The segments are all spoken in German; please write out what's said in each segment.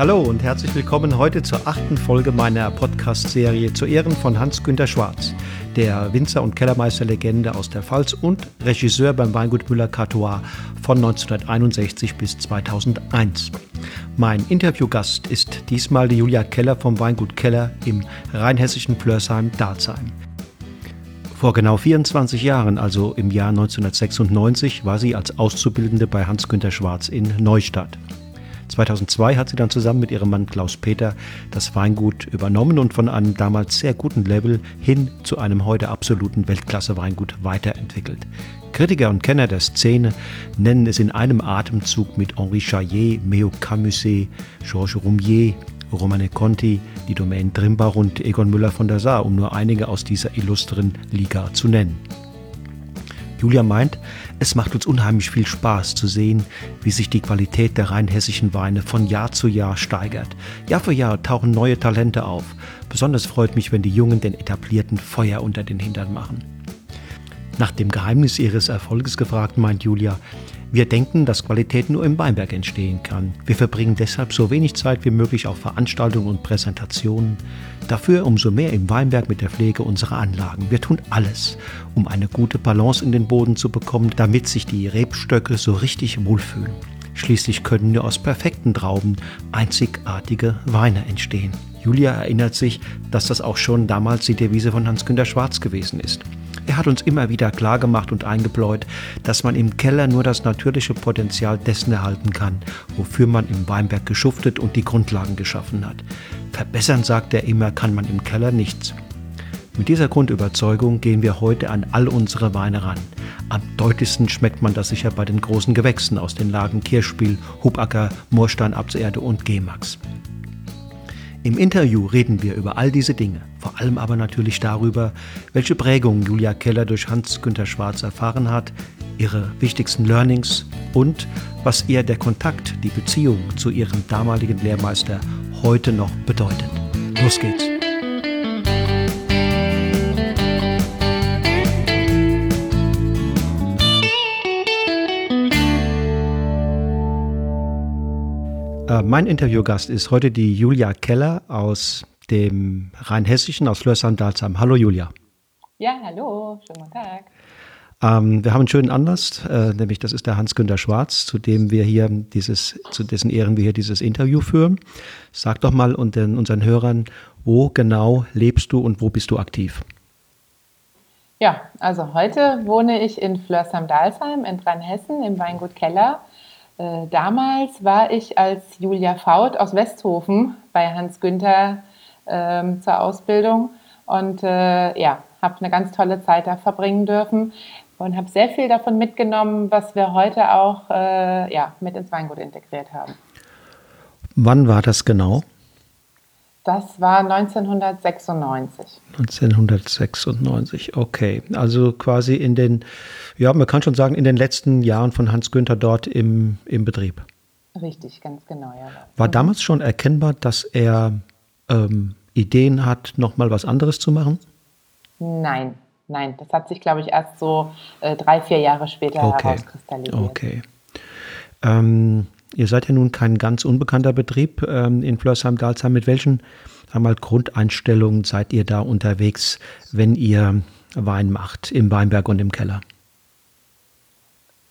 Hallo und herzlich willkommen heute zur achten Folge meiner Podcast-Serie zu Ehren von Hans-Günter Schwarz, der Winzer- und Kellermeisterlegende aus der Pfalz und Regisseur beim Weingut Müller-Cartois von 1961 bis 2001. Mein Interviewgast ist diesmal die Julia Keller vom Weingut Keller im rheinhessischen Flörsheim-Dalsheim. Vor genau 24 Jahren, also im Jahr 1996, war sie als Auszubildende bei Hans-Günter Schwarz in Neustadt. 2002 hat sie dann zusammen mit ihrem Mann Klaus Peter das Weingut übernommen und von einem damals sehr guten Level hin zu einem heute absoluten Weltklasse-Weingut weiterentwickelt. Kritiker und Kenner der Szene nennen es in einem Atemzug mit Henri Chaillet, Meo Camuset, Georges Roumier, Romane Conti, die Domaine Drimbach und Egon Müller von der Saar, um nur einige aus dieser illustren Liga zu nennen. Julia meint, es macht uns unheimlich viel Spaß zu sehen, wie sich die Qualität der rheinhessischen Weine von Jahr zu Jahr steigert. Jahr für Jahr tauchen neue Talente auf. Besonders freut mich, wenn die Jungen den etablierten Feuer unter den Hintern machen. Nach dem Geheimnis ihres Erfolges gefragt, meint Julia, wir denken, dass Qualität nur im Weinberg entstehen kann. Wir verbringen deshalb so wenig Zeit wie möglich auf Veranstaltungen und Präsentationen. Dafür umso mehr im Weinberg mit der Pflege unserer Anlagen. Wir tun alles, um eine gute Balance in den Boden zu bekommen, damit sich die Rebstöcke so richtig wohlfühlen. Schließlich können nur aus perfekten Trauben einzigartige Weine entstehen. Julia erinnert sich, dass das auch schon damals die Devise von Hans-Günter Schwarz gewesen ist. Er hat uns immer wieder klargemacht und eingebläut, dass man im Keller nur das natürliche Potenzial dessen erhalten kann, wofür man im Weinberg geschuftet und die Grundlagen geschaffen hat. Verbessern, sagt er immer, kann man im Keller nichts. Mit dieser Grundüberzeugung gehen wir heute an all unsere Weine ran. Am deutlichsten schmeckt man das sicher bei den großen Gewächsen aus den Lagen Kirschspiel, Hubacker, Moorstein, Abserde und Gemax. Im Interview reden wir über all diese Dinge, vor allem aber natürlich darüber, welche Prägung Julia Keller durch Hans-Günter Schwarz erfahren hat, ihre wichtigsten Learnings und was ihr der Kontakt, die Beziehung zu ihrem damaligen Lehrmeister heute noch bedeutet. Los geht's! Äh, mein Interviewgast ist heute die Julia Keller aus dem Rheinhessischen, aus Flörsheim-Dalsheim. Hallo Julia. Ja, hallo, schönen guten Tag. Ähm, wir haben einen schönen Anlass, äh, nämlich das ist der Hans-Günter Schwarz, zu dem wir hier dieses, zu dessen Ehren wir hier dieses Interview führen. Sag doch mal und den, unseren Hörern, wo genau lebst du und wo bist du aktiv? Ja, also heute wohne ich in Flörsheim-Dalsheim in Rheinhessen im Weingut Keller äh, damals war ich als Julia Faut aus Westhofen bei Hans Günther ähm, zur Ausbildung und äh, ja, habe eine ganz tolle Zeit da verbringen dürfen und habe sehr viel davon mitgenommen, was wir heute auch äh, ja, mit ins Weingut integriert haben. Wann war das genau? Das war 1996. 1996, okay. Also quasi in den, ja, man kann schon sagen, in den letzten Jahren von Hans Günther dort im, im Betrieb. Richtig, ganz genau, ja. War damals schon erkennbar, dass er ähm, Ideen hat, nochmal was anderes zu machen? Nein, nein. Das hat sich, glaube ich, erst so äh, drei, vier Jahre später okay. herauskristallisiert. Okay. Ähm, Ihr seid ja nun kein ganz unbekannter Betrieb ähm, in Flörsheim-Dalsheim. Mit welchen einmal Grundeinstellungen seid ihr da unterwegs, wenn ihr Wein macht im Weinberg und im Keller?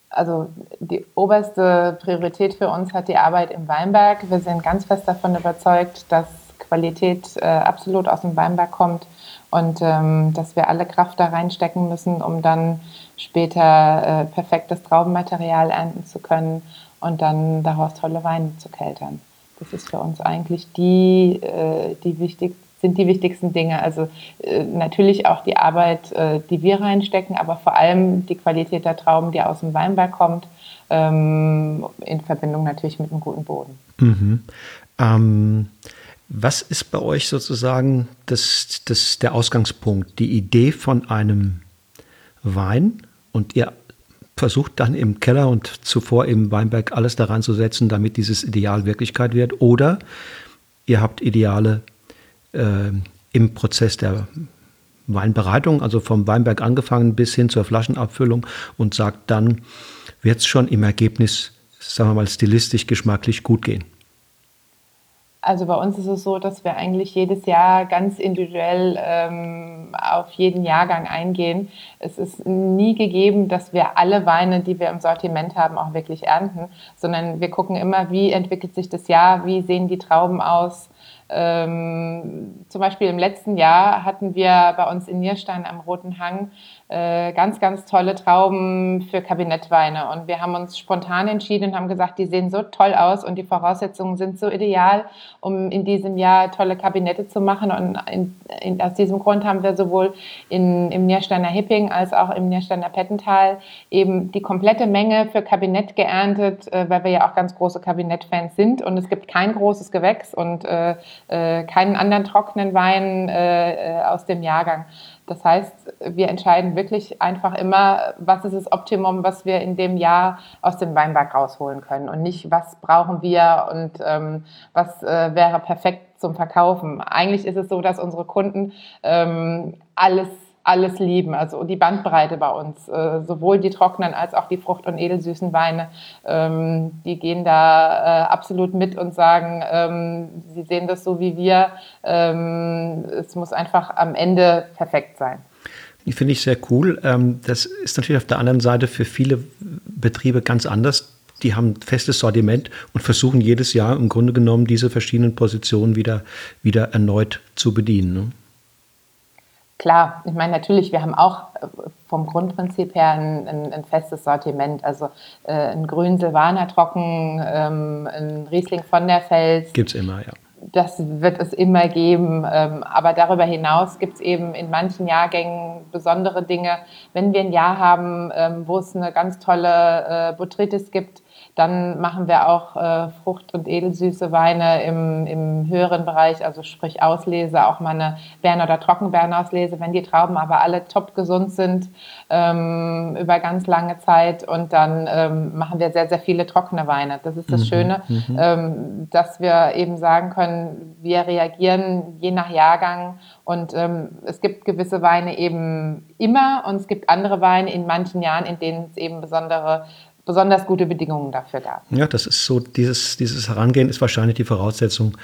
Also die oberste Priorität für uns hat die Arbeit im Weinberg. Wir sind ganz fest davon überzeugt, dass Qualität äh, absolut aus dem Weinberg kommt und ähm, dass wir alle Kraft da reinstecken müssen, um dann später äh, perfektes Traubenmaterial ernten zu können und dann daraus tolle Weine zu keltern. Das ist für uns eigentlich die, äh, die wichtig, sind die wichtigsten Dinge. Also äh, natürlich auch die Arbeit, äh, die wir reinstecken, aber vor allem die Qualität der Trauben, die aus dem Weinberg kommt, ähm, in Verbindung natürlich mit einem guten Boden. Mhm. Ähm, was ist bei euch sozusagen das, das, der Ausgangspunkt, die Idee von einem Wein? Und ihr versucht dann im Keller und zuvor im Weinberg alles daran zu setzen, damit dieses Ideal Wirklichkeit wird. Oder ihr habt Ideale äh, im Prozess der Weinbereitung, also vom Weinberg angefangen bis hin zur Flaschenabfüllung und sagt dann, wird es schon im Ergebnis, sagen wir mal, stilistisch, geschmacklich gut gehen. Also bei uns ist es so, dass wir eigentlich jedes Jahr ganz individuell ähm, auf jeden Jahrgang eingehen. Es ist nie gegeben, dass wir alle Weine, die wir im Sortiment haben, auch wirklich ernten, sondern wir gucken immer, wie entwickelt sich das Jahr, wie sehen die Trauben aus. Ähm, zum Beispiel im letzten Jahr hatten wir bei uns in Nierstein am Roten Hang äh, ganz, ganz tolle Trauben für Kabinettweine. Und wir haben uns spontan entschieden und haben gesagt, die sehen so toll aus und die Voraussetzungen sind so ideal, um in diesem Jahr tolle Kabinette zu machen. Und in, in, aus diesem Grund haben wir sowohl in, im Niersteiner Hipping als auch im Niersteiner Pettental eben die komplette Menge für Kabinett geerntet, äh, weil wir ja auch ganz große Kabinettfans sind. Und es gibt kein großes Gewächs und äh, äh keinen anderen trockenen Wein äh, aus dem Jahrgang. Das heißt, wir entscheiden wirklich einfach immer, was ist das Optimum, was wir in dem Jahr aus dem Weinberg rausholen können und nicht, was brauchen wir und ähm, was äh, wäre perfekt zum Verkaufen. Eigentlich ist es so, dass unsere Kunden ähm, alles alles lieben. Also die Bandbreite bei uns, äh, sowohl die trockenen als auch die frucht- und edelsüßen Weine, ähm, die gehen da äh, absolut mit und sagen, ähm, sie sehen das so wie wir. Ähm, es muss einfach am Ende perfekt sein. Die finde ich sehr cool. Ähm, das ist natürlich auf der anderen Seite für viele Betriebe ganz anders. Die haben ein festes Sortiment und versuchen jedes Jahr im Grunde genommen diese verschiedenen Positionen wieder, wieder erneut zu bedienen. Ne? Klar, ich meine natürlich, wir haben auch äh, vom Grundprinzip her ein, ein, ein festes Sortiment. Also äh, ein grün Silvaner Trocken, ähm, ein Riesling von der Fels. Gibt es immer, ja. Das wird es immer geben. Ähm, aber darüber hinaus gibt es eben in manchen Jahrgängen besondere Dinge. Wenn wir ein Jahr haben, ähm, wo es eine ganz tolle äh, Botrytis gibt, dann machen wir auch äh, Frucht- und edelsüße Weine im, im höheren Bereich, also sprich Auslese, auch mal eine Beeren- oder Trockenbeerenauslese, wenn die Trauben aber alle top gesund sind ähm, über ganz lange Zeit. Und dann ähm, machen wir sehr, sehr viele trockene Weine. Das ist das mhm. Schöne, mhm. Ähm, dass wir eben sagen können, wir reagieren je nach Jahrgang und ähm, es gibt gewisse Weine eben immer und es gibt andere Weine in manchen Jahren, in denen es eben besondere besonders gute Bedingungen dafür gab. Ja, das ist so, dieses, dieses Herangehen ist wahrscheinlich die Voraussetzung,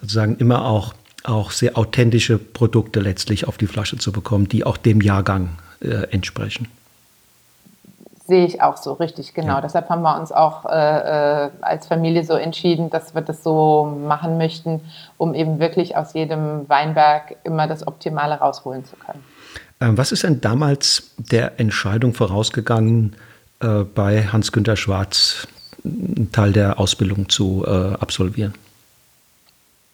sozusagen immer auch, auch sehr authentische Produkte letztlich auf die Flasche zu bekommen, die auch dem Jahrgang äh, entsprechen. Sehe ich auch so, richtig, genau. Ja. Deshalb haben wir uns auch äh, äh, als Familie so entschieden, dass wir das so machen möchten, um eben wirklich aus jedem Weinberg immer das Optimale rausholen zu können. Ähm, was ist denn damals der Entscheidung vorausgegangen, äh, bei Hans-Günter Schwarz einen Teil der Ausbildung zu äh, absolvieren?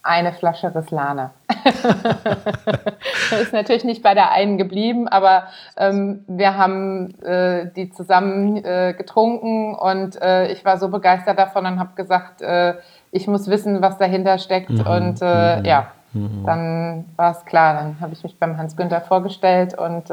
Eine Flasche Rislane. ist natürlich nicht bei der einen geblieben, aber ähm, wir haben äh, die zusammen äh, getrunken und äh, ich war so begeistert davon und habe gesagt, äh, ich muss wissen, was dahinter steckt. Mhm. Und mhm. ja, mhm. dann war es klar. Dann habe ich mich beim Hans Günther vorgestellt und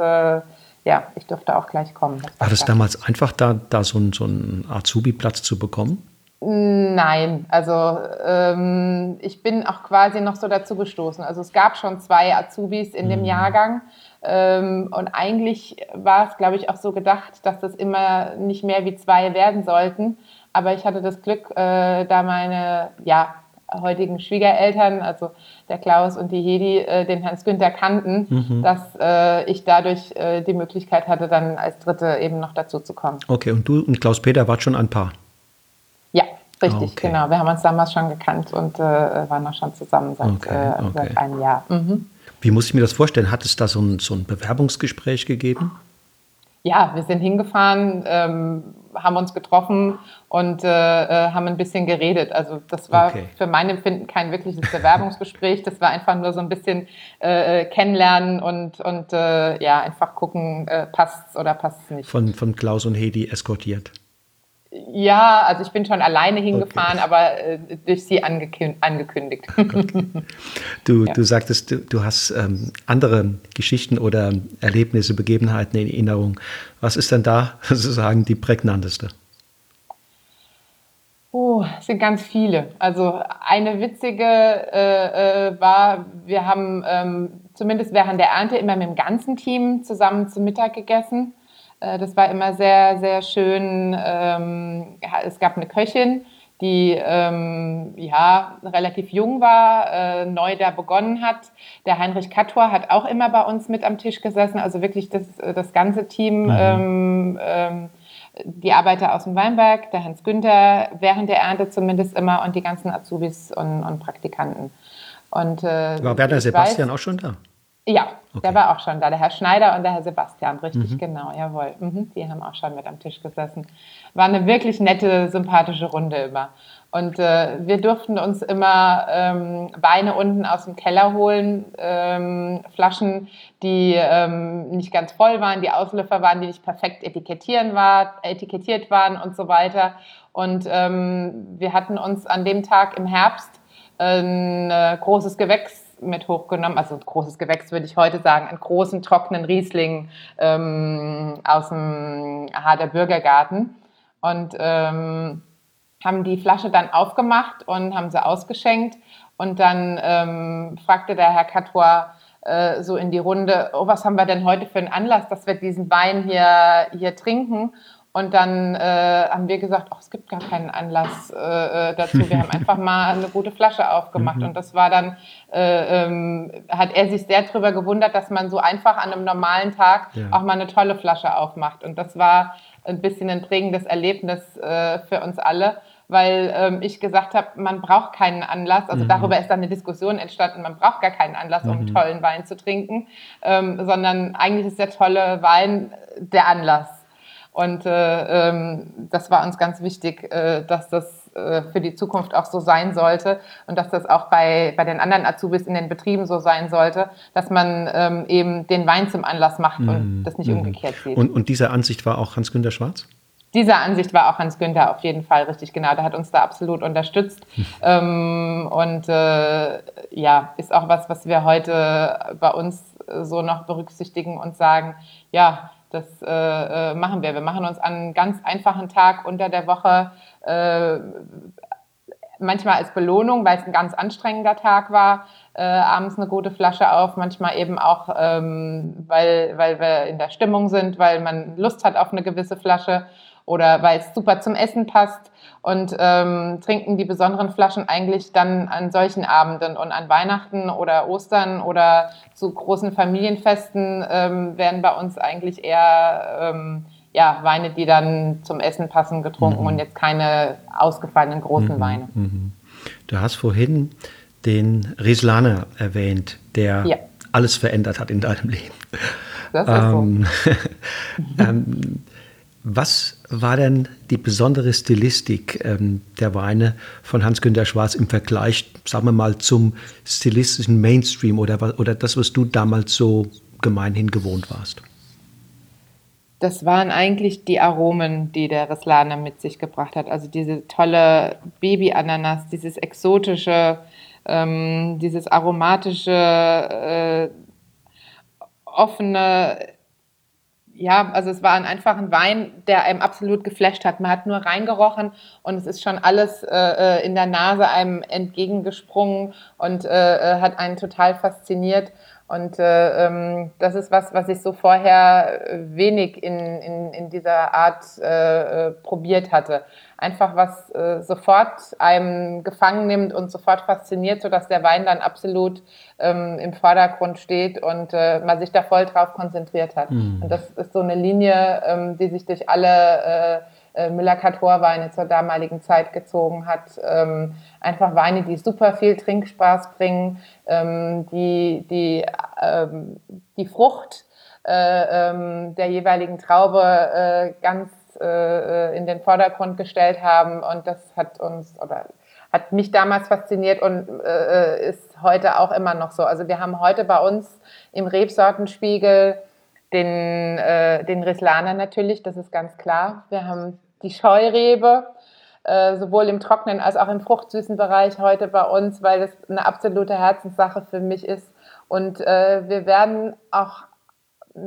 ja, ich durfte auch gleich kommen. Das war, das damals einfach, da, da so, ein, so einen Azubi-Platz zu bekommen? Nein, also ähm, ich bin auch quasi noch so dazu gestoßen. Also es gab schon zwei Azubis in dem mhm. Jahrgang ähm, und eigentlich war es, glaube ich, auch so gedacht, dass das immer nicht mehr wie zwei werden sollten. Aber ich hatte das Glück, äh, da meine ja, heutigen Schwiegereltern, also der Klaus und die Hedi, äh, den Hans Günther kannten, mhm. dass äh, ich dadurch äh, die Möglichkeit hatte, dann als Dritte eben noch dazu zu kommen. Okay, und du und Klaus Peter wart schon ein Paar? Ja, richtig, okay. genau. Wir haben uns damals schon gekannt und äh, waren auch schon zusammen seit, okay, äh, okay. seit einem Jahr. Mhm. Wie muss ich mir das vorstellen? Hat es da so ein, so ein Bewerbungsgespräch gegeben? Ja, wir sind hingefahren, ähm, haben uns getroffen und äh, äh, haben ein bisschen geredet. Also das war okay. für mein Empfinden kein wirkliches Bewerbungsgespräch. Das war einfach nur so ein bisschen äh, äh kennenlernen und, und äh, ja, einfach gucken, äh, passt es oder passt es nicht. Von, von Klaus und Hedi eskortiert. Ja, also ich bin schon alleine hingefahren, okay. aber äh, durch sie angekün angekündigt. Du, ja. du sagtest, du, du hast ähm, andere Geschichten oder Erlebnisse, Begebenheiten in Erinnerung. Was ist denn da sozusagen die prägnanteste? Oh, es sind ganz viele. Also eine witzige äh, äh, war, wir haben ähm, zumindest während der Ernte immer mit dem ganzen Team zusammen zu Mittag gegessen. Äh, das war immer sehr, sehr schön. Ähm, es gab eine Köchin, die ähm, ja relativ jung war, äh, neu da begonnen hat. Der Heinrich Kattor hat auch immer bei uns mit am Tisch gesessen, also wirklich das, das ganze Team. Mhm. Ähm, ähm, die Arbeiter aus dem Weinberg, der Hans Günther, während der Ernte zumindest immer und die ganzen Azubis und, und Praktikanten. Und, äh, war Werner Sebastian weiß, auch schon da? Ja, okay. der war auch schon da. Der Herr Schneider und der Herr Sebastian, richtig, mhm. genau, jawohl. Mhm, die haben auch schon mit am Tisch gesessen. War eine wirklich nette, sympathische Runde immer. Und äh, wir durften uns immer ähm, Weine unten aus dem Keller holen, ähm, Flaschen, die ähm, nicht ganz voll waren, die Auslöffer waren, die nicht perfekt etikettieren war, etikettiert waren und so weiter. Und ähm, wir hatten uns an dem Tag im Herbst ein äh, großes Gewächs mit hochgenommen, also ein großes Gewächs würde ich heute sagen, einen großen trockenen Riesling ähm, aus dem Harder Bürgergarten und ähm, haben die Flasche dann aufgemacht und haben sie ausgeschenkt. Und dann ähm, fragte der Herr Catois äh, so in die Runde, oh, was haben wir denn heute für einen Anlass, dass wir diesen Wein hier, hier trinken und dann äh, haben wir gesagt, oh, es gibt gar keinen Anlass äh, äh dazu. Wir haben einfach mal eine gute Flasche aufgemacht. Mhm. Und das war dann, äh, ähm, hat er sich sehr darüber gewundert, dass man so einfach an einem normalen Tag ja. auch mal eine tolle Flasche aufmacht. Und das war ein bisschen ein prägendes Erlebnis äh, für uns alle, weil ähm, ich gesagt habe, man braucht keinen Anlass. Also mhm. darüber ist dann eine Diskussion entstanden, man braucht gar keinen Anlass, um mhm. tollen Wein zu trinken, ähm, sondern eigentlich ist der tolle Wein der Anlass. Und äh, ähm, das war uns ganz wichtig, äh, dass das äh, für die Zukunft auch so sein sollte und dass das auch bei, bei den anderen Azubis in den Betrieben so sein sollte, dass man ähm, eben den Wein zum Anlass macht mm, und mhm. das nicht mm. umgekehrt sieht. Und, und diese Ansicht war auch Hans-Günter Schwarz? Diese Ansicht war auch Hans Günther auf jeden Fall richtig genau. Der hat uns da absolut unterstützt. Hm. Ähm, und äh, ja, ist auch was, was wir heute bei uns so noch berücksichtigen und sagen, ja, das äh, äh, machen wir. Wir machen uns an einem ganz einfachen Tag unter der Woche, äh, manchmal als Belohnung, weil es ein ganz anstrengender Tag war, äh, abends eine gute Flasche auf, manchmal eben auch, ähm, weil, weil wir in der Stimmung sind, weil man Lust hat auf eine gewisse Flasche oder weil es super zum Essen passt und ähm, trinken die besonderen Flaschen eigentlich dann an solchen Abenden und an Weihnachten oder Ostern oder zu großen Familienfesten ähm, werden bei uns eigentlich eher ähm, ja, Weine, die dann zum Essen passen, getrunken mhm. und jetzt keine ausgefallenen großen mhm. Weine. Mhm. Du hast vorhin den Rieslaner erwähnt, der ja. alles verändert hat in deinem Leben. Das ist so. Ähm, ähm, was war denn die besondere Stilistik ähm, der Weine von Hans-Günter Schwarz im Vergleich, sagen wir mal, zum stilistischen Mainstream oder, oder das, was du damals so gemeinhin gewohnt warst? Das waren eigentlich die Aromen, die der Reslane mit sich gebracht hat. Also diese tolle Baby-Ananas, dieses exotische, ähm, dieses aromatische, äh, offene, ja, also es war ein einfacher Wein, der einem absolut geflasht hat. Man hat nur reingerochen und es ist schon alles äh, äh in der Nase einem entgegengesprungen und äh, äh, hat einen total fasziniert. Und äh, ähm, das ist was, was ich so vorher wenig in, in, in dieser Art äh, äh, probiert hatte. Einfach was äh, sofort einem gefangen nimmt und sofort fasziniert, sodass der Wein dann absolut ähm, im Vordergrund steht und äh, man sich da voll drauf konzentriert hat. Mhm. Und das ist so eine Linie, ähm, die sich durch alle äh, äh, Müller-Kator-Weine zur damaligen Zeit gezogen hat. Ähm, einfach Weine, die super viel Trinkspaß bringen, ähm, die, die, ähm, die Frucht äh, ähm, der jeweiligen Traube äh, ganz äh, in den Vordergrund gestellt haben. Und das hat uns oder hat mich damals fasziniert und äh, ist heute auch immer noch so. Also wir haben heute bei uns im Rebsortenspiegel den, äh, den Rislaner natürlich, das ist ganz klar. Wir haben die Scheurebe, äh, sowohl im trockenen als auch im fruchtsüßen Bereich heute bei uns, weil das eine absolute Herzenssache für mich ist. Und äh, wir werden auch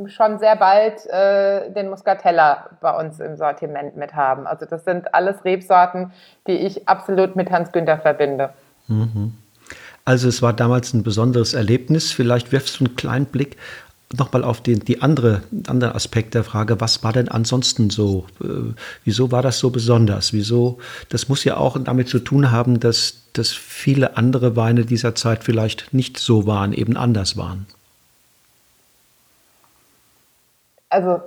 schon sehr bald äh, den Muscatella bei uns im Sortiment mit haben. Also das sind alles Rebsorten, die ich absolut mit Hans Günther verbinde. Mhm. Also es war damals ein besonderes Erlebnis. Vielleicht wirfst du einen kleinen Blick nochmal auf den die andere, andere Aspekt der Frage, was war denn ansonsten so? Äh, wieso war das so besonders? Wieso? Das muss ja auch damit zu tun haben, dass, dass viele andere Weine dieser Zeit vielleicht nicht so waren, eben anders waren. Also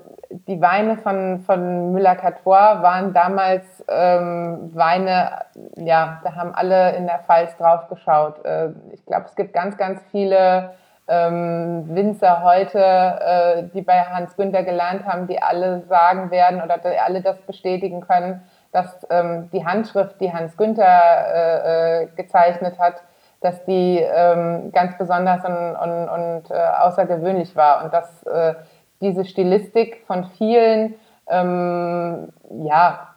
die Weine von, von Müller-Catois waren damals ähm, Weine, ja, da haben alle in der Pfalz drauf geschaut. Äh, ich glaube, es gibt ganz, ganz viele ähm, Winzer heute, äh, die bei Hans Günther gelernt haben, die alle sagen werden oder die alle das bestätigen können, dass ähm, die Handschrift, die Hans Günther äh, äh, gezeichnet hat, dass die ähm, ganz besonders und, und, und äh, außergewöhnlich war und dass äh, diese Stilistik von vielen ähm, ja,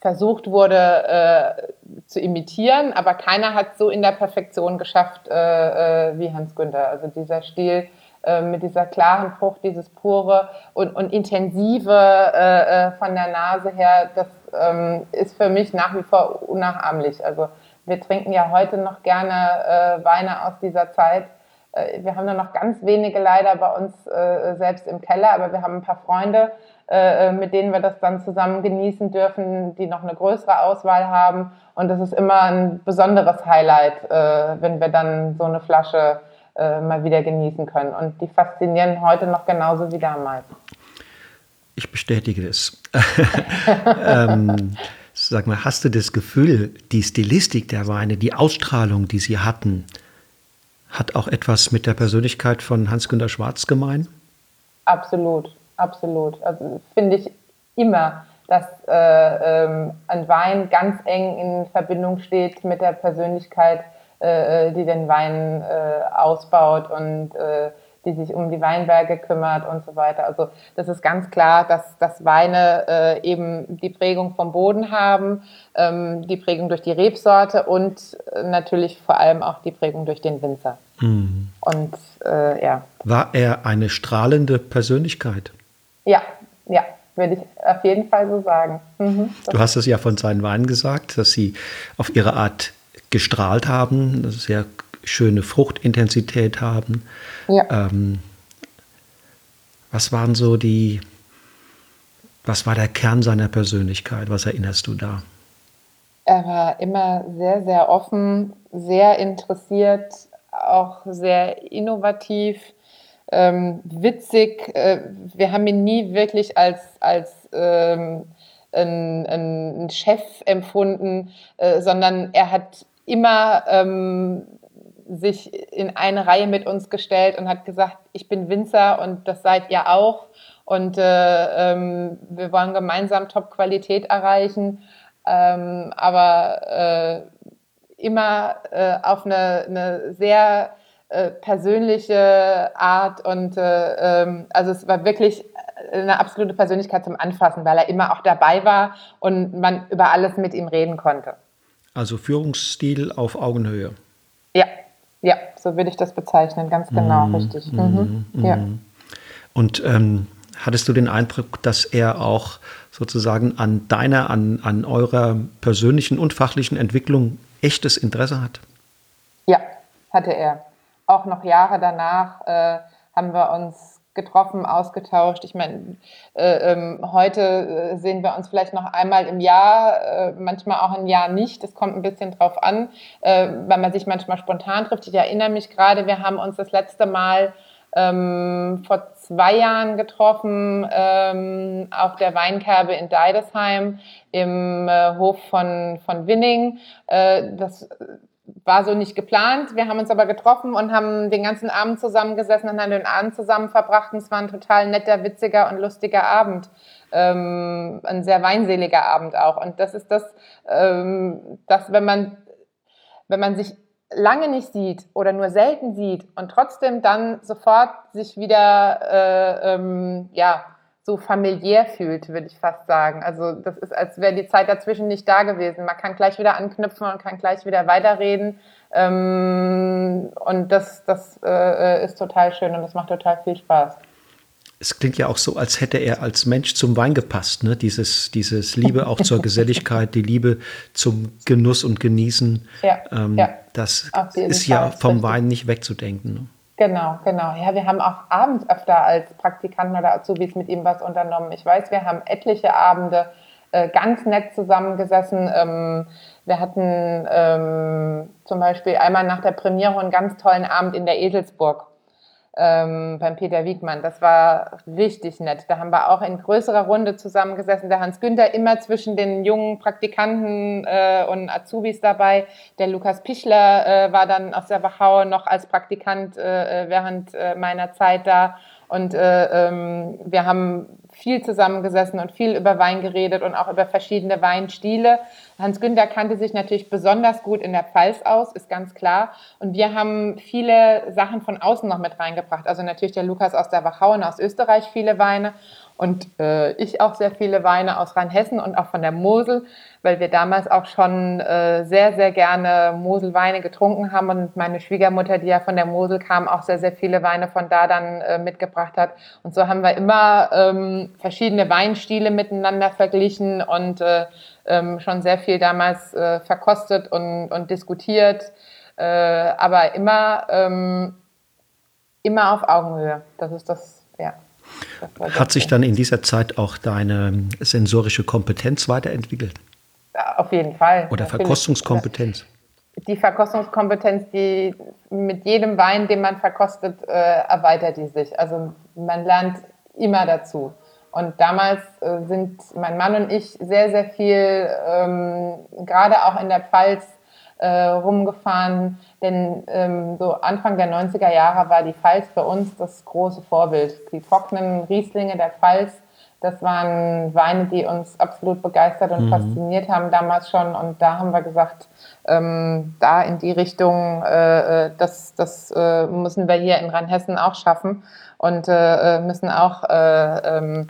versucht wurde äh, zu imitieren, aber keiner hat so in der Perfektion geschafft äh, äh, wie Hans Günther. Also dieser Stil äh, mit dieser klaren Frucht, dieses pure und, und intensive äh, äh, von der Nase her, das ähm, ist für mich nach wie vor unnachahmlich. Also wir trinken ja heute noch gerne Weine aus dieser Zeit wir haben nur noch ganz wenige leider bei uns selbst im Keller, aber wir haben ein paar Freunde, äh, mit denen wir das dann zusammen genießen dürfen, die noch eine größere Auswahl haben. Und das ist immer ein besonderes Highlight, wenn wir dann so eine Flasche mal wieder genießen können. Und die faszinieren heute noch genauso wie damals. Ich bestätige es. ähm, sag mal, hast du das Gefühl, die Stilistik der Weine, die Ausstrahlung, die sie hatten, hat auch etwas mit der Persönlichkeit von Hans-Günter Schwarz gemein? Absolut, absolut. Also finde ich immer, dass äh, ähm, ein Wein ganz eng in Verbindung steht mit der Persönlichkeit, äh, äh die den Wein äh, ausbaut und äh, die sich um die Weinberge kümmert und so weiter. Also das ist ganz klar, dass, dass Weine äh, eben die Prägung vom Boden haben, ähm, die Prägung durch die Rebsorte und natürlich vor allem auch die Prägung durch den Winzer. Mhm. Und ja. War er eine strahlende Persönlichkeit? Ja, ja, würde ich auf jeden Fall so sagen. Mhm, du hast es ja von seinen Weinen gesagt, dass sie auf ihre Art gestrahlt haben, sehr schöne Fruchtintensität haben. Ja. Ähm, was waren so die, was war der Kern seiner Persönlichkeit? Was erinnerst du da? Er war immer sehr, sehr offen, sehr interessiert, auch sehr innovativ, ähm, witzig. Äh, wir haben ihn nie wirklich als, als ähm, ein, ein, Chef empfunden, äh, sondern er hat immer ähm, sich in eine Reihe mit uns gestellt und hat gesagt, ich bin Winzer und das seid ihr auch. Und äh, ähm, wir wollen gemeinsam Top-Qualität erreichen, ähm, aber äh, immer äh, auf eine, eine sehr äh, persönliche Art. Und äh, ähm, also es war wirklich eine absolute Persönlichkeit zum Anfassen, weil er immer auch dabei war und man über alles mit ihm reden konnte. Also Führungsstil auf Augenhöhe. Ja, ja, so würde ich das bezeichnen, ganz genau, mm, richtig. Mhm. Mm, ja. Und ähm, hattest du den Eindruck, dass er auch sozusagen an deiner, an, an eurer persönlichen und fachlichen Entwicklung echtes Interesse hat? Ja, hatte er. Auch noch Jahre danach äh, haben wir uns getroffen, ausgetauscht. Ich meine, äh, ähm, heute äh, sehen wir uns vielleicht noch einmal im Jahr, äh, manchmal auch im Jahr nicht. Das kommt ein bisschen drauf an, äh, weil man sich manchmal spontan trifft. Ich erinnere mich gerade, wir haben uns das letzte Mal ähm, vor zwei Jahren getroffen ähm, auf der Weinkerbe in Deidesheim im äh, Hof von, von Winning. Äh, das war so nicht geplant. Wir haben uns aber getroffen und haben den ganzen Abend zusammengesessen und haben den Abend zusammen verbracht. Und es war ein total netter, witziger und lustiger Abend. Ähm, ein sehr weinseliger Abend auch. Und das ist das, ähm, dass wenn man, wenn man sich lange nicht sieht oder nur selten sieht und trotzdem dann sofort sich wieder, äh, ähm, ja, so familiär fühlt, würde ich fast sagen. Also das ist, als wäre die Zeit dazwischen nicht da gewesen. Man kann gleich wieder anknüpfen und kann gleich wieder weiterreden. Ähm, und das, das äh, ist total schön und das macht total viel Spaß. Es klingt ja auch so, als hätte er als Mensch zum Wein gepasst. Ne? Dieses, dieses Liebe auch zur Geselligkeit, die Liebe zum Genuss und Genießen. Ja, ähm, ja. Das ist Fall, ja vom Wein nicht wegzudenken. Ne? Genau, genau. Ja, wir haben auch abends öfter als Praktikanten oder Azubis mit ihm was unternommen. Ich weiß, wir haben etliche Abende äh, ganz nett zusammengesessen. Ähm, wir hatten ähm, zum Beispiel einmal nach der Premiere einen ganz tollen Abend in der Eselsburg ähm, beim Peter Wiegmann. Das war richtig nett. Da haben wir auch in größerer Runde zusammengesessen. Der Hans Günther immer zwischen den jungen Praktikanten äh, und Azubis dabei. Der Lukas Pichler äh, war dann aus der Wachau noch als Praktikant äh, äh während äh, meiner Zeit da. Und äh, ähm, wir haben viel zusammengesessen und viel über Wein geredet und auch über verschiedene Weinstile. Hans Günther kannte sich natürlich besonders gut in der Pfalz aus, ist ganz klar. Und wir haben viele Sachen von außen noch mit reingebracht. Also natürlich der Lukas aus der Wachau und aus Österreich viele Weine und äh, ich auch sehr viele Weine aus Rheinhessen und auch von der Mosel, weil wir damals auch schon äh, sehr, sehr gerne Moselweine getrunken haben und meine Schwiegermutter, die ja von der Mosel kam, auch sehr, sehr viele Weine von da dann äh, mitgebracht hat. Und so haben wir immer ähm, verschiedene Weinstile miteinander verglichen und äh, ähm, schon sehr viel damals äh, verkostet und, und diskutiert, äh, aber immer, ähm, immer auf Augenhöhe. Das ist das. Hat sich dann in dieser Zeit auch deine sensorische Kompetenz weiterentwickelt? Auf jeden Fall. Oder. Verkostungskompetenz? Die Verkostungskompetenz, die mit jedem Wein, den man verkostet, äh, erweitert die sich. Also man lernt immer dazu. Und damals äh, sind mein Mann und ich sehr, sehr viel, ähm, gerade auch in der Pfalz, äh, rumgefahren. Denn ähm, so Anfang der 90er Jahre war die Pfalz für uns das große Vorbild. Die trockenen Rieslinge der Pfalz, das waren Weine, die uns absolut begeistert und mhm. fasziniert haben damals schon. Und da haben wir gesagt, ähm, da in die Richtung, äh, äh das, das äh, müssen wir hier in Rheinhessen auch schaffen und äh, äh müssen auch äh, ähm,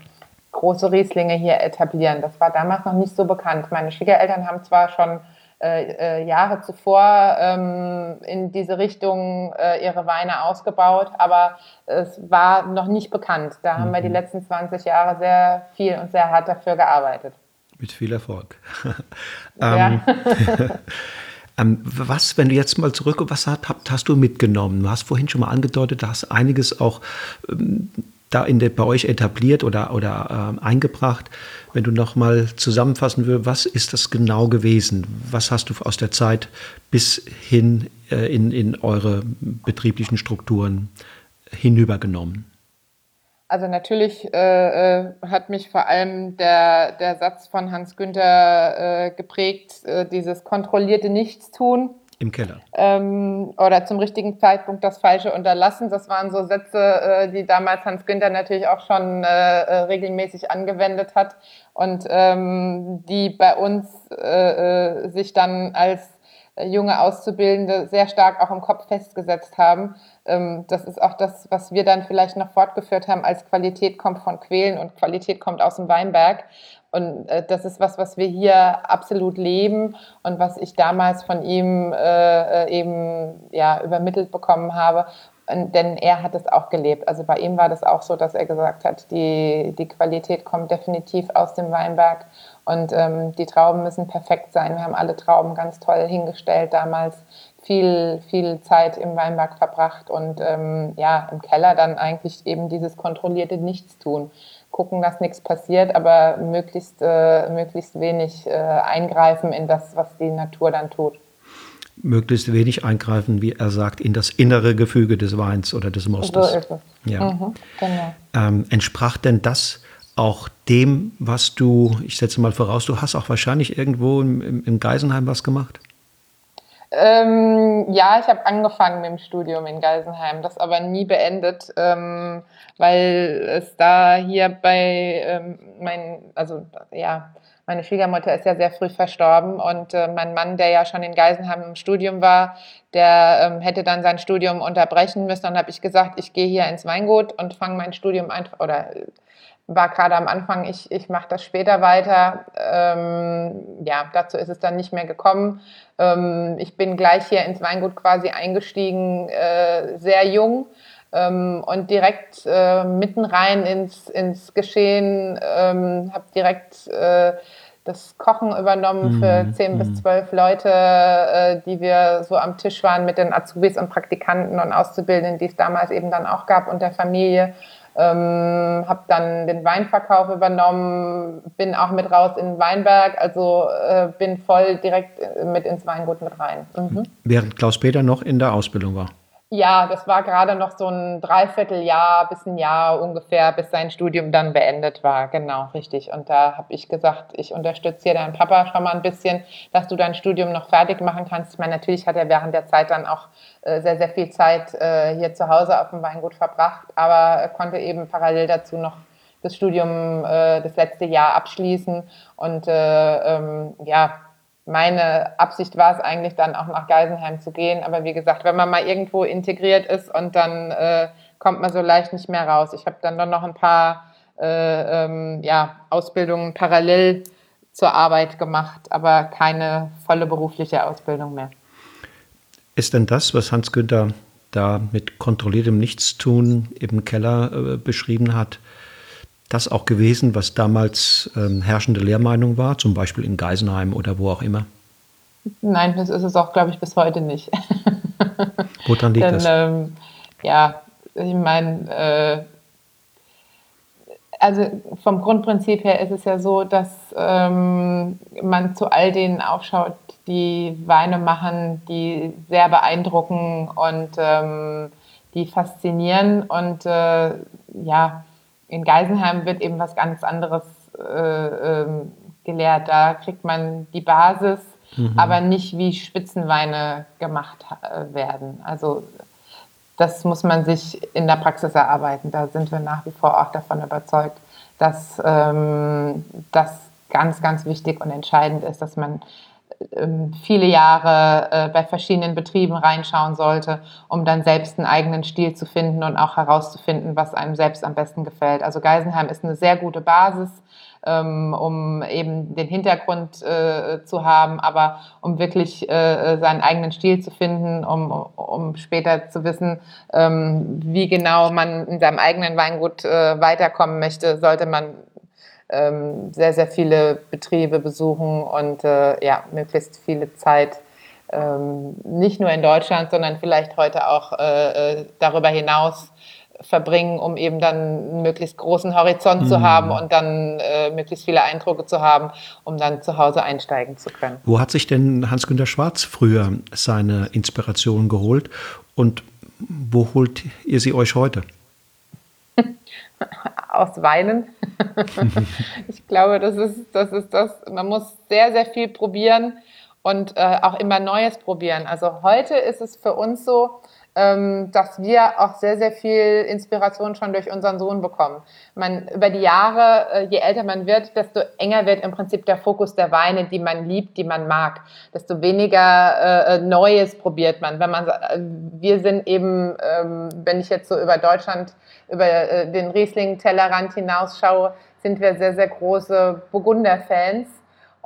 große Rieslinge hier etablieren. Das war damals noch nicht so bekannt. Meine Schwiegereltern haben zwar schon äh, äh, Jahre zuvor ähm, in diese Richtung äh, ihre Weine ausgebaut, aber es war noch nicht bekannt. Da mhm. haben wir die mhm. letzten 20 Jahre sehr viel und sehr hart dafür gearbeitet. Mit viel Erfolg. ähm, ähm, was, wenn du jetzt mal zurück, was hast, hast, du mitgenommen? Du hast vorhin schon mal angedeutet, du hast einiges auch ähm, da in der, bei euch etabliert oder, oder äh, eingebracht. Wenn du nochmal zusammenfassen würdest, was ist das genau gewesen? Was hast du aus der Zeit bis hin äh, in, in eure betrieblichen Strukturen hinübergenommen? Also natürlich äh, äh hat mich vor allem der, der Satz von Hans Günther äh, geprägt, äh, dieses kontrollierte Nichtstun im Keller. Ähm, oder zum richtigen Zeitpunkt das Falsche unterlassen. Das waren so Sätze, äh, die damals Hans Günther natürlich auch schon äh, äh regelmäßig angewendet hat und ähm, die bei uns äh, äh, sich dann als junge Auszubildende sehr stark auch im Kopf festgesetzt haben. Ähm, das ist auch das, was wir dann vielleicht noch fortgeführt haben, als Qualität kommt von Quälen und Qualität kommt aus dem Weinberg. Und äh, das ist was, was wir hier absolut leben und was ich damals von ihm äh, äh eben ja, übermittelt bekommen habe. Denn er hat es auch gelebt. Also bei ihm war das auch so, dass er gesagt hat, die, die Qualität kommt definitiv aus dem Weinberg und ähm, die Trauben müssen perfekt sein. Wir haben alle Trauben ganz toll hingestellt damals, viel, viel Zeit im Weinberg verbracht und ähm, ja, im Keller dann eigentlich eben dieses kontrollierte Nichtstun gucken, dass nichts passiert, aber möglichst, äh, möglichst wenig äh, eingreifen in das, was die Natur dann tut. Möglichst wenig eingreifen, wie er sagt, in das innere Gefüge des Weins oder des Mostes. So ist es. Ja. Mhm, genau. ähm, entsprach denn das auch dem, was du, ich setze mal voraus, du hast auch wahrscheinlich irgendwo im, im Geisenheim was gemacht? Ähm, ja, ich habe angefangen mit dem Studium in Geisenheim, das aber nie beendet, ähm, weil es da hier bei ähm, mein, also ja, meine Schwiegermutter ist ja sehr früh verstorben und äh, mein Mann, der ja schon in Geisenheim im Studium war, der ähm, hätte dann sein Studium unterbrechen müssen. Dann habe ich gesagt, ich gehe hier ins Weingut und fange mein Studium einfach oder war gerade am Anfang, ich, ich mache das später weiter. Ähm, ja, dazu ist es dann nicht mehr gekommen. Ähm, ich bin gleich hier ins Weingut quasi eingestiegen, äh, sehr jung ähm, und direkt äh, mitten rein ins, ins Geschehen, ähm, habe direkt äh, das Kochen übernommen für mhm. zehn bis mhm. zwölf Leute, äh, die wir so am Tisch waren mit den Azubis und Praktikanten und Auszubildenden, die es damals eben dann auch gab und der Familie. Ähm, habe dann den Weinverkauf übernommen, bin auch mit raus in den Weinberg, also äh, bin voll direkt mit ins Weingut mit rein. Mhm. Während Klaus Peter noch in der Ausbildung war. Ja, das war gerade noch so ein Dreivierteljahr bis ein Jahr ungefähr, bis sein Studium dann beendet war. Genau, richtig. Und da habe ich gesagt, ich unterstütze hier deinen Papa schon mal ein bisschen, dass du dein Studium noch fertig machen kannst. Ich meine, natürlich hat er während der Zeit dann auch äh, sehr, sehr viel Zeit äh, hier zu Hause auf dem Weingut verbracht, aber er konnte eben parallel dazu noch das Studium äh, das letzte Jahr abschließen. Und äh, ähm, ja, meine Absicht war es eigentlich dann auch nach Geisenheim zu gehen. Aber wie gesagt, wenn man mal irgendwo integriert ist und dann äh, kommt man so leicht nicht mehr raus. Ich habe dann noch ein paar äh, ähm, ja, Ausbildungen parallel zur Arbeit gemacht, aber keine volle berufliche Ausbildung mehr. Ist denn das, was Hans Günther da mit kontrolliertem Nichtstun im Keller äh, beschrieben hat, das auch gewesen, was damals ähm, herrschende Lehrmeinung war, zum Beispiel in Geisenheim oder wo auch immer? Nein, das ist es auch, glaube ich, bis heute nicht. Woran liegt Denn, das? Ähm, ja, ich meine, äh, also vom Grundprinzip her ist es ja so, dass ähm, man zu all denen aufschaut, die Weine machen, die sehr beeindrucken und ähm, die faszinieren. Und äh, ja, in Geisenheim wird eben was ganz anderes äh, ähm, gelehrt. Da kriegt man die Basis, mhm. aber nicht wie Spitzenweine gemacht äh, werden. Also das muss man sich in der Praxis erarbeiten. Da sind wir nach wie vor auch davon überzeugt, dass ähm, das ganz, ganz wichtig und entscheidend ist, dass man viele Jahre äh, bei verschiedenen Betrieben reinschauen sollte, um dann selbst einen eigenen Stil zu finden und auch herauszufinden, was einem selbst am besten gefällt. Also Geisenheim ist eine sehr gute Basis, ähm, um eben den Hintergrund äh, zu haben, aber um wirklich äh, seinen eigenen Stil zu finden, um, um später zu wissen, ähm, wie genau man in seinem eigenen Weingut weiterkommen möchte, sollte man ähm, sehr, sehr viele Betriebe besuchen und äh, ja, möglichst viele Zeit ähm, nicht nur in Deutschland, sondern vielleicht heute auch äh, äh darüber hinaus verbringen, um eben dann einen möglichst großen Horizont mhm. zu haben und dann äh, möglichst viele Eindrücke zu haben, um dann zu Hause einsteigen zu können. Wo hat sich denn Hans-Günter Schwarz früher seine Inspiration geholt und wo holt ihr sie euch heute? aus Weinen. ich glaube, das ist, das ist das. Man muss sehr, sehr viel probieren und äh, auch immer Neues probieren. Also heute ist es für uns so, ähm, dass wir auch sehr, sehr viel Inspiration schon durch unseren Sohn bekommen. Man, über die Jahre, äh, je älter man wird, desto enger wird im Prinzip der Fokus der Weine, die man liebt, die man mag. Desto weniger äh, Neues probiert man. Wenn man, äh, wir sind eben, ähm, wenn ich jetzt so über Deutschland, über äh, den Riesling-Tellerrand hinausschaue, sind wir sehr, sehr große Burgunder-Fans.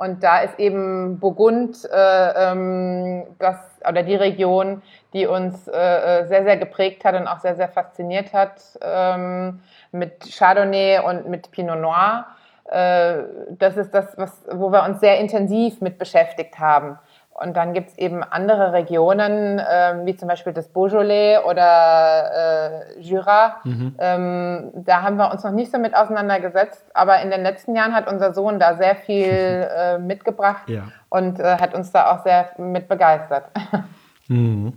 Und da ist eben Burgund äh, ähm, das, oder die Region, die uns äh, äh, sehr, sehr geprägt hat und auch sehr, sehr fasziniert hat ähm, mit Chardonnay und mit Pinot Noir. Äh, das ist das, was, wo wir uns sehr intensiv mit beschäftigt haben. Und dann gibt es eben andere Regionen, äh, wie zum Beispiel das Beaujolais oder äh, Jura. Mhm. Ähm, da haben wir uns noch nicht so mit auseinandergesetzt, aber in den letzten Jahren hat unser Sohn da sehr viel äh, mitgebracht ja. und äh, hat uns da auch sehr mit begeistert. Mhm.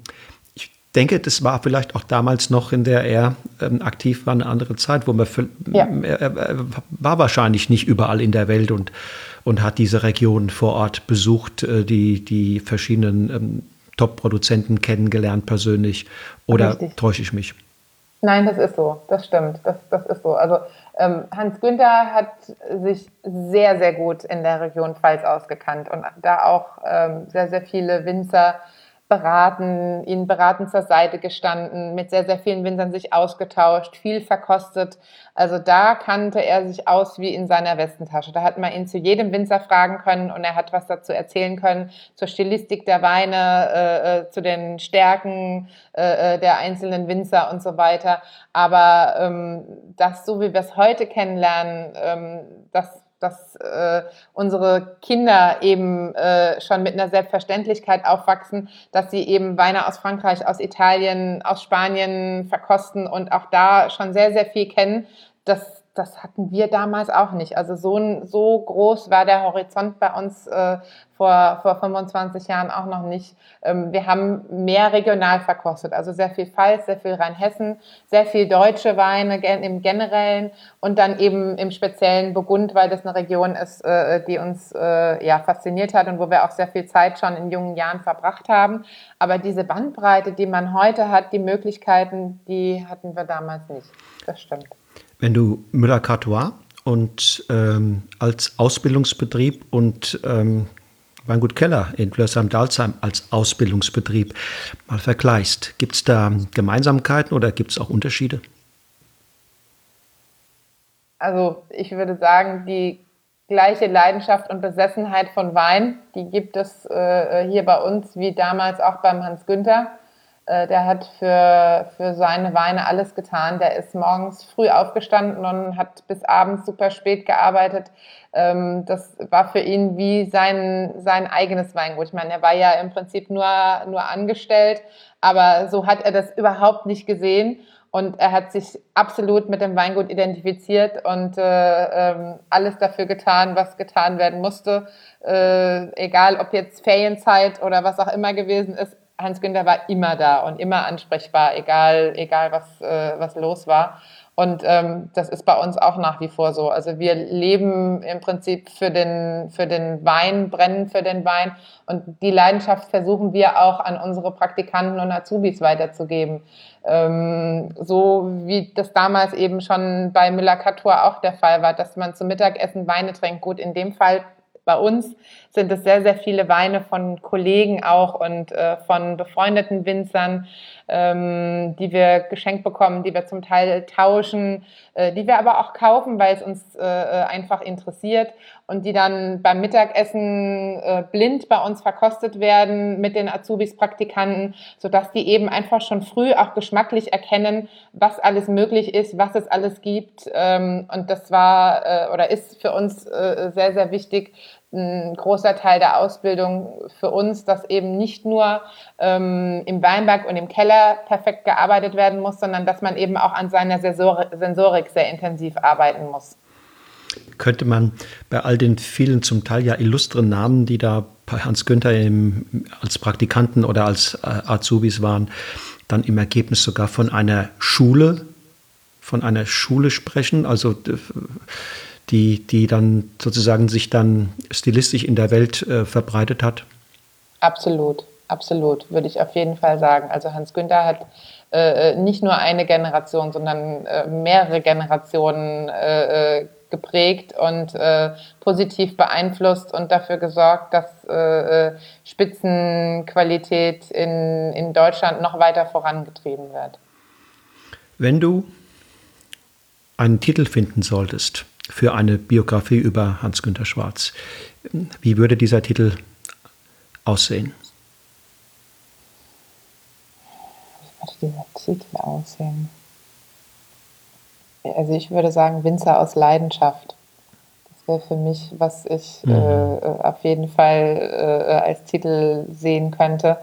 Ich denke, das war vielleicht auch damals noch, in der er ähm, aktiv war, eine andere Zeit, wo man für, ja. er, er, war wahrscheinlich nicht überall in der Welt und, und hat diese Region vor Ort besucht, äh, die, die verschiedenen ähm, Top-Produzenten kennengelernt persönlich. Oder Richtig. täusche ich mich? Nein, das ist so, das stimmt, das, das ist so. Also ähm, Hans Günther hat sich sehr, sehr gut in der Region Pfalz ausgekannt und da auch ähm, sehr, sehr viele Winzer beraten, ihnen beratend zur Seite gestanden, mit sehr, sehr vielen Winzern sich ausgetauscht, viel verkostet. Also da kannte er sich aus wie in seiner Westentasche. Da hat man ihn zu jedem Winzer fragen können und er hat was dazu erzählen können, zur Stilistik der Weine, äh, äh zu den Stärken äh, äh, der einzelnen Winzer und so weiter. Aber ähm, das, so wie wir es heute kennenlernen, ähm, das dass äh, unsere Kinder eben äh, schon mit einer Selbstverständlichkeit aufwachsen, dass sie eben Weine aus Frankreich, aus Italien, aus Spanien verkosten und auch da schon sehr, sehr viel kennen. Das das hatten wir damals auch nicht. Also so, so groß war der Horizont bei uns äh, vor, vor 25 Jahren auch noch nicht. Ähm, wir haben mehr regional verkostet, also sehr viel Pfalz, sehr viel Rheinhessen, sehr viel deutsche Weine im Generellen und dann eben im speziellen Burgund, weil das eine Region ist, äh, die uns äh, ja, fasziniert hat und wo wir auch sehr viel Zeit schon in jungen Jahren verbracht haben. Aber diese Bandbreite, die man heute hat, die Möglichkeiten, die hatten wir damals nicht. Das stimmt. Wenn du Müller-Cartois und ähm, als Ausbildungsbetrieb und ähm, Weingut Keller in Flörsheim-Dalsheim als Ausbildungsbetrieb mal vergleichst, gibt es da Gemeinsamkeiten oder gibt es auch Unterschiede? Also ich würde sagen, die gleiche Leidenschaft und Besessenheit von Wein, die gibt es äh, hier bei uns wie damals auch beim Hans Günther. Äh, der hat für, für seine Weine alles getan. Der ist morgens früh aufgestanden und hat bis abends super spät gearbeitet. Ähm, das war für ihn wie sein, sein eigenes Weingut. Ich meine, er war ja im Prinzip nur, nur angestellt, aber so hat er das überhaupt nicht gesehen. Und er hat sich absolut mit dem Weingut identifiziert und äh, ähm, alles dafür getan, was getan werden musste. Äh, egal ob jetzt Ferienzeit oder was auch immer gewesen ist, Hans Günther war immer da und immer ansprechbar, egal, egal was, äh, was los war. Und ähm, das ist bei uns auch nach wie vor so. Also wir leben im Prinzip für den, für den Wein, brennen für den Wein. Und die Leidenschaft versuchen wir auch an unsere Praktikanten und Azubis weiterzugeben. Ähm, so wie das damals eben schon bei Müller-Katur auch der Fall war, dass man zum Mittagessen Weine trinkt. Gut, in dem Fall bei uns sind es sehr, sehr viele Weine von Kollegen auch und äh, von befreundeten Winzern, ähm, die wir geschenkt bekommen, die wir zum Teil tauschen, äh, die wir aber auch kaufen, weil es uns äh, äh einfach interessiert und die dann beim Mittagessen äh, blind bei uns verkostet werden mit den Azubis, Praktikanten, sodass die eben einfach schon früh auch geschmacklich erkennen, was alles möglich ist, was es alles gibt. Ähm, und das war äh, oder ist für uns äh, sehr, sehr wichtig, ein großer Teil der Ausbildung für uns, dass eben nicht nur ähm, im Weinberg und im Keller perfekt gearbeitet werden muss, sondern dass man eben auch an seiner Sensorik sehr intensiv arbeiten muss. Könnte man bei all den vielen zum Teil ja illustren Namen, die da bei Hans Günther im, als Praktikanten oder als äh, Azubis waren, dann im Ergebnis sogar von einer Schule, von einer Schule sprechen? Also die, die dann sozusagen sich dann stilistisch in der Welt äh, verbreitet hat? Absolut, absolut, würde ich auf jeden Fall sagen. Also Hans Günther hat äh, äh nicht nur eine Generation, sondern äh, mehrere Generationen äh, äh geprägt und positiv beeinflusst und dafür gesorgt, dass Spitzenqualität in, in Deutschland noch weiter vorangetrieben wird. Wenn du einen Titel finden solltest, für eine Biografie über Hans-Günter Schwarz. Wie würde dieser Titel aussehen? Wie würde dieser Titel aussehen? Also ich würde sagen Winzer aus Leidenschaft. Das wäre für mich, was ich mhm. äh, auf jeden Fall äh, als Titel sehen könnte.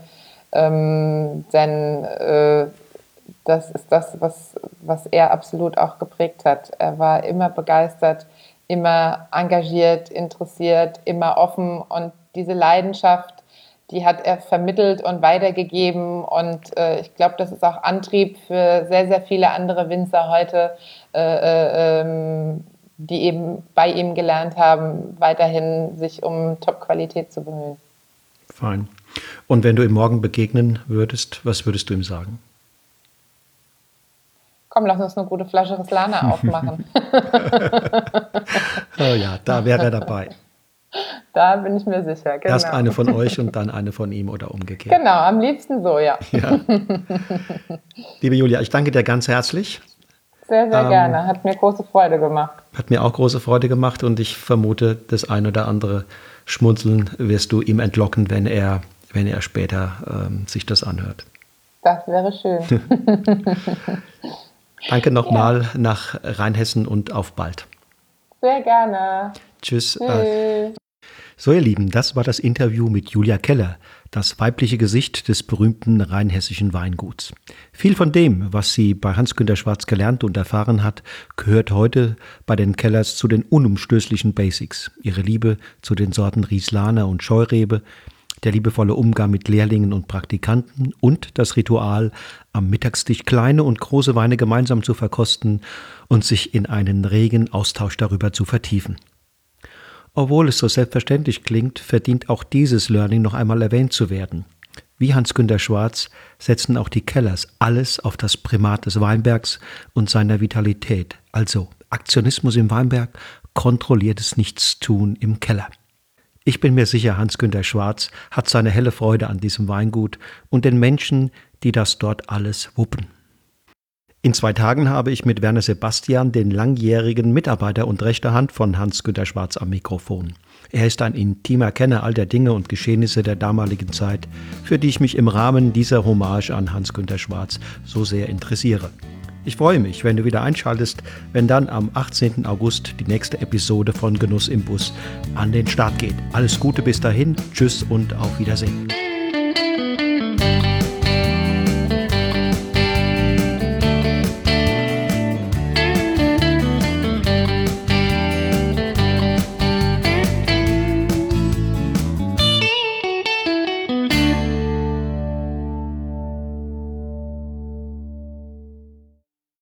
Ähm, denn äh, das ist das, was, was er absolut auch geprägt hat. Er war immer begeistert, immer engagiert, interessiert, immer offen und diese Leidenschaft, die hat er vermittelt und weitergegeben und äh, ich glaube, das ist auch Antrieb für sehr, sehr viele andere Winzer heute, äh, äh, ähm, die eben bei ihm gelernt haben, weiterhin sich um Top-Qualität zu bemühen. Fein. Und wenn du ihm morgen begegnen würdest, was würdest du ihm sagen? Komm, lass uns eine gute Flasche Rislana aufmachen. oh ja, da wäre er dabei. Da bin ich mir sicher. Genau. Erst eine von euch und dann eine von ihm oder umgekehrt. Genau, am liebsten so, ja. ja. Liebe Julia, ich danke dir ganz herzlich. Sehr, sehr ähm, gerne. Hat mir große Freude gemacht. Hat mir auch große Freude gemacht und ich vermute, das ein oder andere Schmunzeln wirst du ihm entlocken, wenn er, wenn er später ähm, sich das anhört. Das wäre schön. Danke nochmal ja. nach Rheinhessen und auf bald. Sehr gerne. Tschüss. Hey. So, ihr Lieben, das war das Interview mit Julia Keller, das weibliche Gesicht des berühmten rheinhessischen Weinguts. Viel von dem, was sie bei Hans-Günter Schwarz gelernt und erfahren hat, gehört heute bei den Kellers zu den unumstößlichen Basics. Ihre Liebe zu den Sorten Rieslaner und Scheurebe, der liebevolle Umgang mit Lehrlingen und Praktikanten und das Ritual, am Mittagstisch kleine und große Weine gemeinsam zu verkosten und sich in einen regen Austausch darüber zu vertiefen. Obwohl es so selbstverständlich klingt, verdient auch dieses Learning noch einmal erwähnt zu werden. Wie Hans-Günter Schwarz setzen auch die Kellers alles auf das Primat des Weinbergs und seiner Vitalität, also Aktionismus im Weinberg, kontrolliertes Nichtstun im Keller. Ich bin mir sicher, Hans-Günter Schwarz hat seine helle Freude an diesem Weingut und den Menschen, die das dort alles wuppen. In zwei Tagen habe ich mit Werner Sebastian den langjährigen Mitarbeiter und rechter Hand von Hans-Günter Schwarz am Mikrofon. Er ist ein intimer Kenner all der Dinge und Geschehnisse der damaligen Zeit, für die ich mich im Rahmen dieser Hommage an Hans-Günter Schwarz so sehr interessiere. Ich freue mich, wenn du wieder einschaltest, wenn dann am 18. August die nächste Episode von Genuss im Bus an den Start geht. Alles Gute bis dahin, tschüss und auf Wiedersehen.